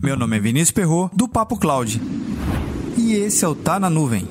Meu nome é Vinícius Perro do Papo Cloud. E esse é o Tá na Nuvem.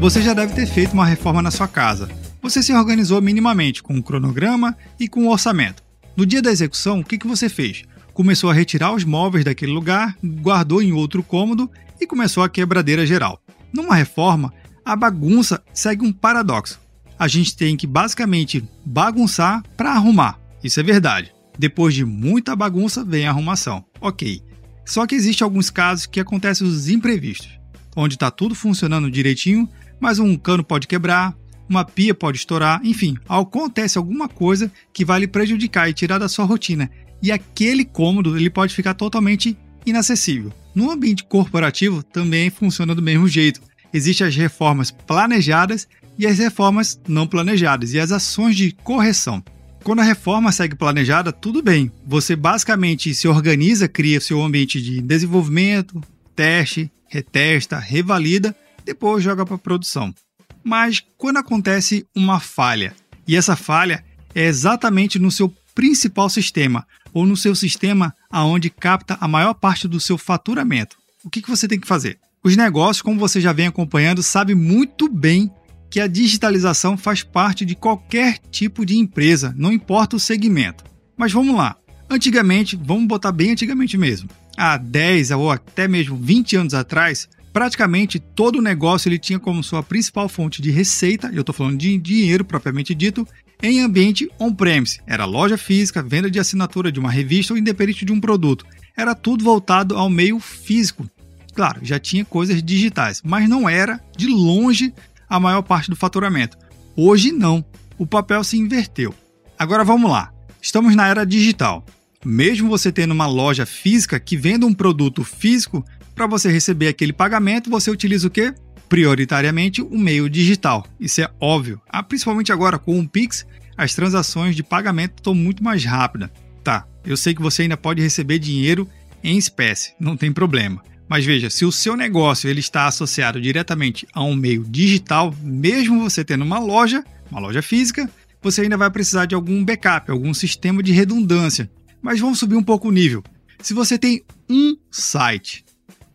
Você já deve ter feito uma reforma na sua casa. Você se organizou minimamente com um cronograma e com um orçamento. No dia da execução, o que, que você fez? Começou a retirar os móveis daquele lugar, guardou em outro cômodo e começou a quebradeira geral. Numa reforma, a bagunça segue um paradoxo. A gente tem que basicamente bagunçar para arrumar. Isso é verdade. Depois de muita bagunça vem a arrumação. Ok. Só que existe alguns casos que acontecem os imprevistos, onde está tudo funcionando direitinho, mas um cano pode quebrar, uma pia pode estourar, enfim, acontece alguma coisa que vai lhe prejudicar e tirar da sua rotina. E aquele cômodo ele pode ficar totalmente inacessível. No ambiente corporativo também funciona do mesmo jeito. Existem as reformas planejadas e as reformas não planejadas e as ações de correção. Quando a reforma segue planejada, tudo bem. Você basicamente se organiza, cria seu ambiente de desenvolvimento, teste, retesta, revalida, depois joga para produção. Mas quando acontece uma falha, e essa falha é exatamente no seu principal sistema, ou no seu sistema aonde capta a maior parte do seu faturamento, o que, que você tem que fazer? Os negócios, como você já vem acompanhando, sabe muito bem que a digitalização faz parte de qualquer tipo de empresa, não importa o segmento. Mas vamos lá. Antigamente, vamos botar bem antigamente mesmo, há 10 ou até mesmo 20 anos atrás, praticamente todo o negócio ele tinha como sua principal fonte de receita, eu estou falando de dinheiro propriamente dito, em ambiente on-premise. Era loja física, venda de assinatura de uma revista ou independente de um produto. Era tudo voltado ao meio físico. Claro, já tinha coisas digitais, mas não era de longe a maior parte do faturamento. Hoje não. O papel se inverteu. Agora vamos lá. Estamos na era digital. Mesmo você tendo uma loja física que venda um produto físico, para você receber aquele pagamento, você utiliza o quê? Prioritariamente o meio digital. Isso é óbvio. Ah, principalmente agora com o Pix, as transações de pagamento estão muito mais rápidas. Tá, eu sei que você ainda pode receber dinheiro em espécie, não tem problema. Mas veja, se o seu negócio ele está associado diretamente a um meio digital, mesmo você tendo uma loja, uma loja física, você ainda vai precisar de algum backup, algum sistema de redundância. Mas vamos subir um pouco o nível. Se você tem um site,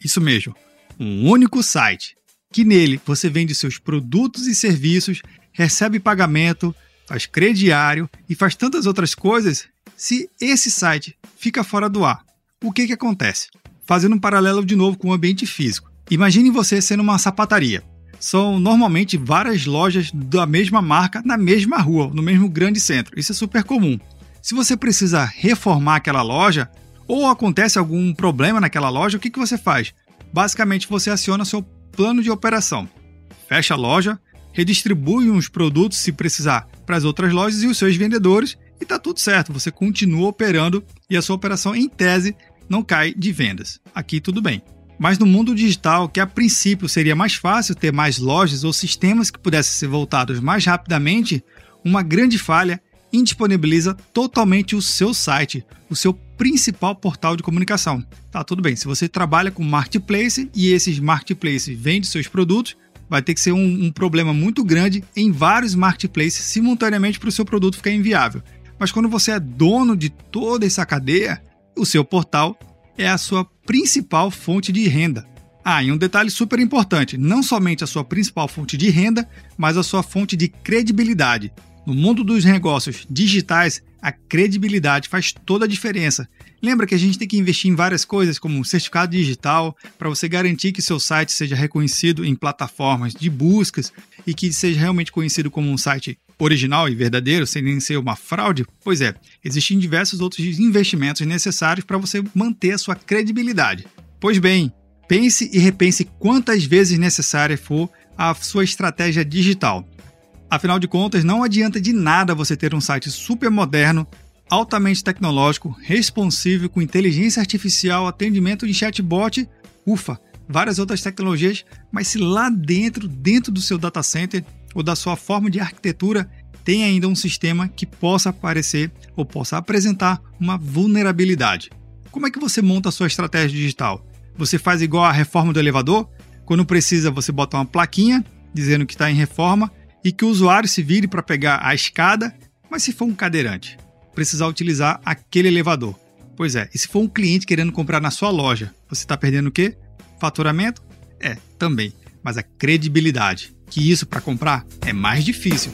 isso mesmo, um único site, que nele você vende seus produtos e serviços, recebe pagamento, faz crediário e faz tantas outras coisas, se esse site fica fora do ar, o que, que acontece? Fazendo um paralelo de novo com o ambiente físico. Imagine você sendo uma sapataria. São normalmente várias lojas da mesma marca na mesma rua, no mesmo grande centro. Isso é super comum. Se você precisa reformar aquela loja, ou acontece algum problema naquela loja, o que, que você faz? Basicamente, você aciona seu plano de operação. Fecha a loja, redistribui uns produtos se precisar para as outras lojas e os seus vendedores e está tudo certo. Você continua operando e a sua operação, em tese, não cai de vendas. Aqui tudo bem. Mas no mundo digital, que a princípio seria mais fácil ter mais lojas ou sistemas que pudessem ser voltados mais rapidamente, uma grande falha indisponibiliza totalmente o seu site, o seu principal portal de comunicação. Tá tudo bem, se você trabalha com marketplace e esses marketplaces vendem seus produtos, vai ter que ser um, um problema muito grande em vários marketplaces simultaneamente para o seu produto ficar inviável. Mas quando você é dono de toda essa cadeia, o seu portal é a sua principal fonte de renda. Ah, e um detalhe super importante: não somente a sua principal fonte de renda, mas a sua fonte de credibilidade. No mundo dos negócios digitais, a credibilidade faz toda a diferença. Lembra que a gente tem que investir em várias coisas, como certificado digital, para você garantir que seu site seja reconhecido em plataformas de buscas e que seja realmente conhecido como um site original e verdadeiro, sem nem ser uma fraude? Pois é, existem diversos outros investimentos necessários para você manter a sua credibilidade. Pois bem, pense e repense quantas vezes necessária for a sua estratégia digital. Afinal de contas, não adianta de nada você ter um site super moderno, altamente tecnológico, responsivo com inteligência artificial, atendimento de chatbot, ufa, várias outras tecnologias, mas se lá dentro, dentro do seu data center ou da sua forma de arquitetura, tem ainda um sistema que possa aparecer ou possa apresentar uma vulnerabilidade. Como é que você monta a sua estratégia digital? Você faz igual a reforma do elevador? Quando precisa, você bota uma plaquinha dizendo que está em reforma e que o usuário se vire para pegar a escada, mas se for um cadeirante, precisar utilizar aquele elevador. Pois é, e se for um cliente querendo comprar na sua loja, você está perdendo o quê? Faturamento? É, também, mas a credibilidade, que isso para comprar é mais difícil.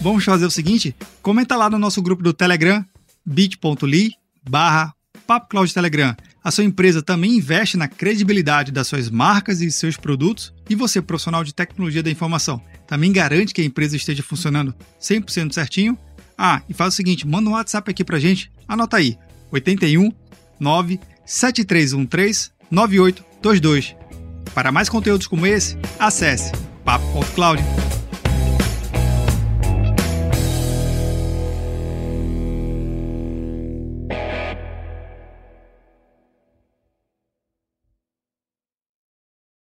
Vamos fazer o seguinte, comenta lá no nosso grupo do Telegram, bit.ly barra Telegram. A sua empresa também investe na credibilidade das suas marcas e seus produtos e você, profissional de tecnologia da informação, também garante que a empresa esteja funcionando 100% certinho? Ah, e faz o seguinte, manda um WhatsApp aqui pra gente, anota aí, 81 9 7313 9822. Para mais conteúdos como esse, acesse papo.cloud.